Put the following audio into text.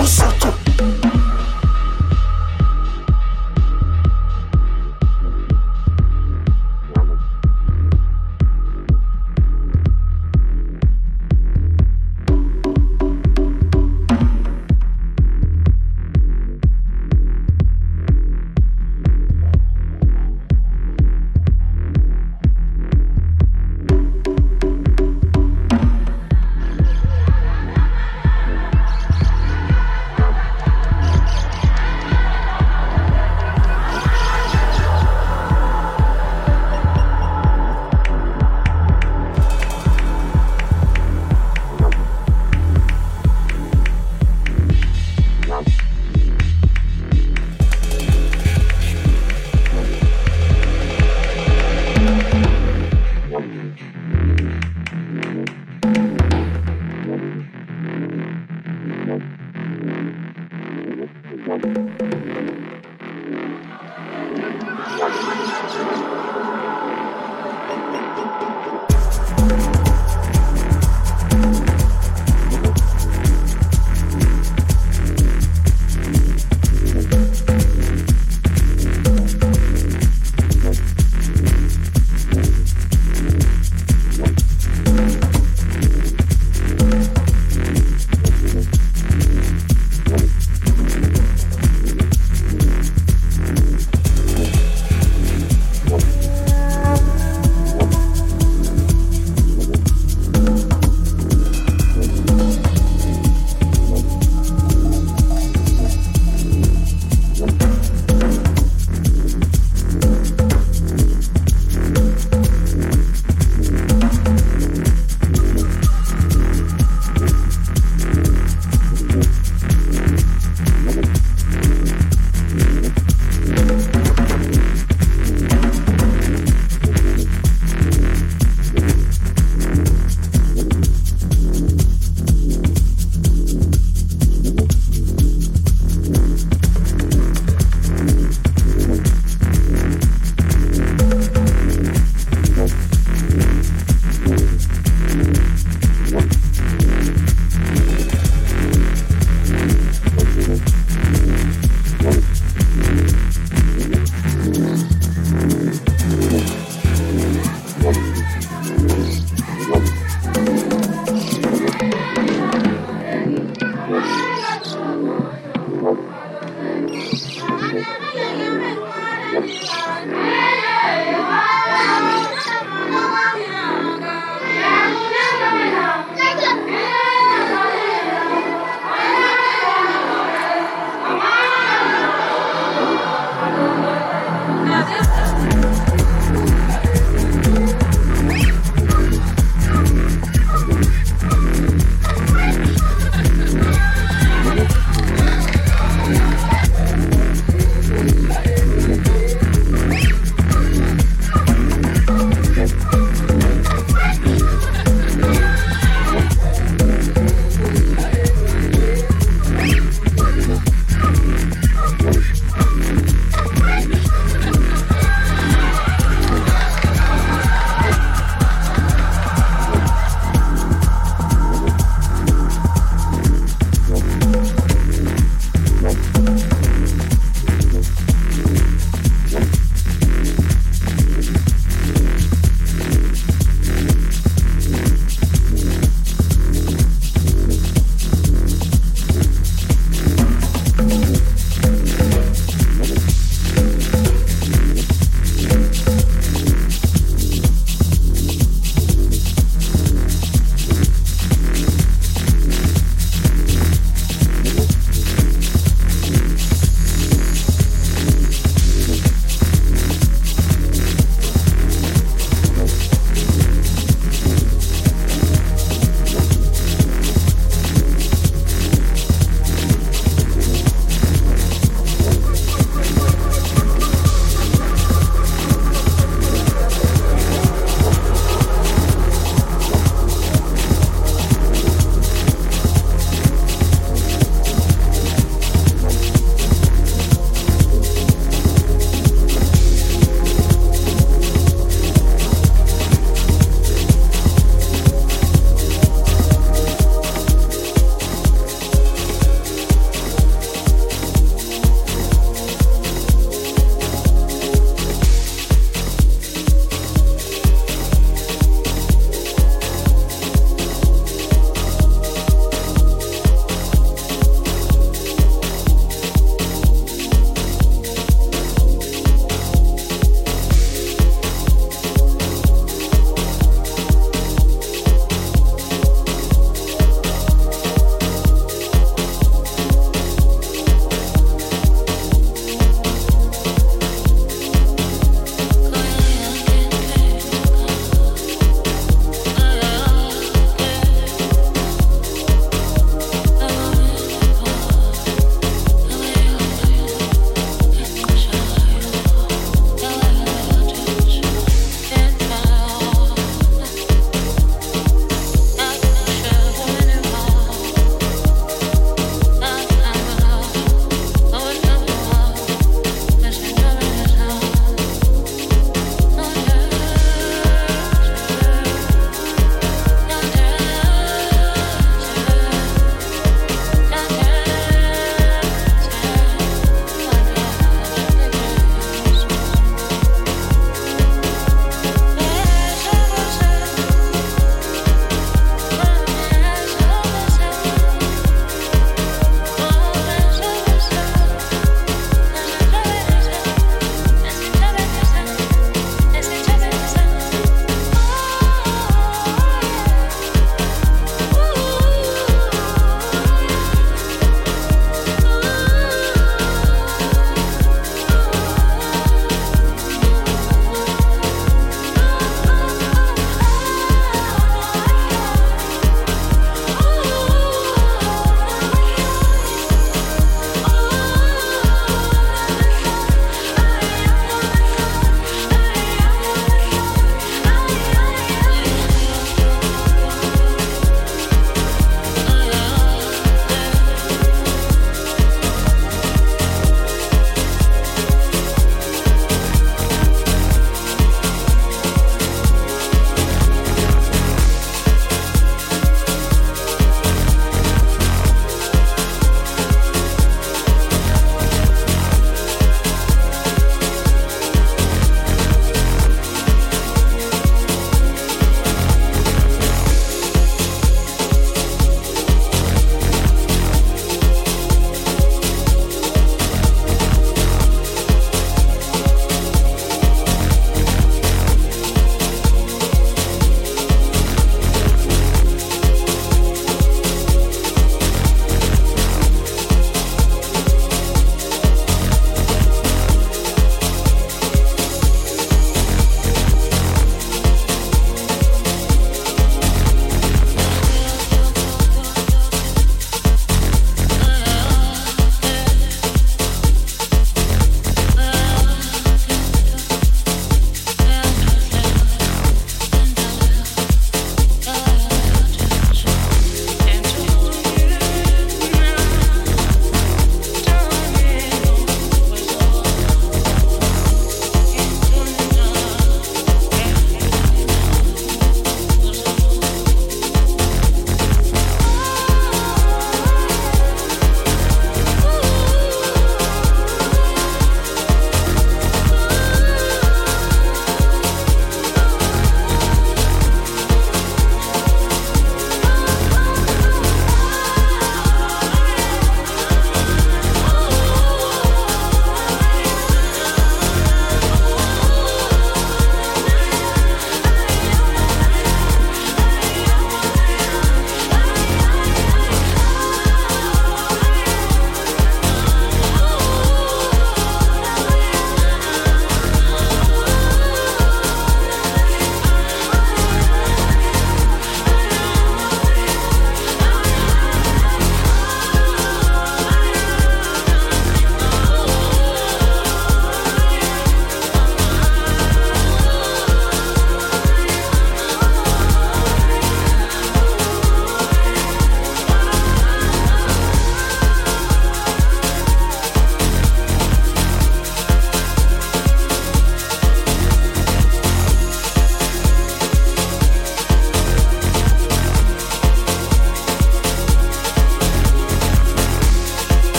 What's up?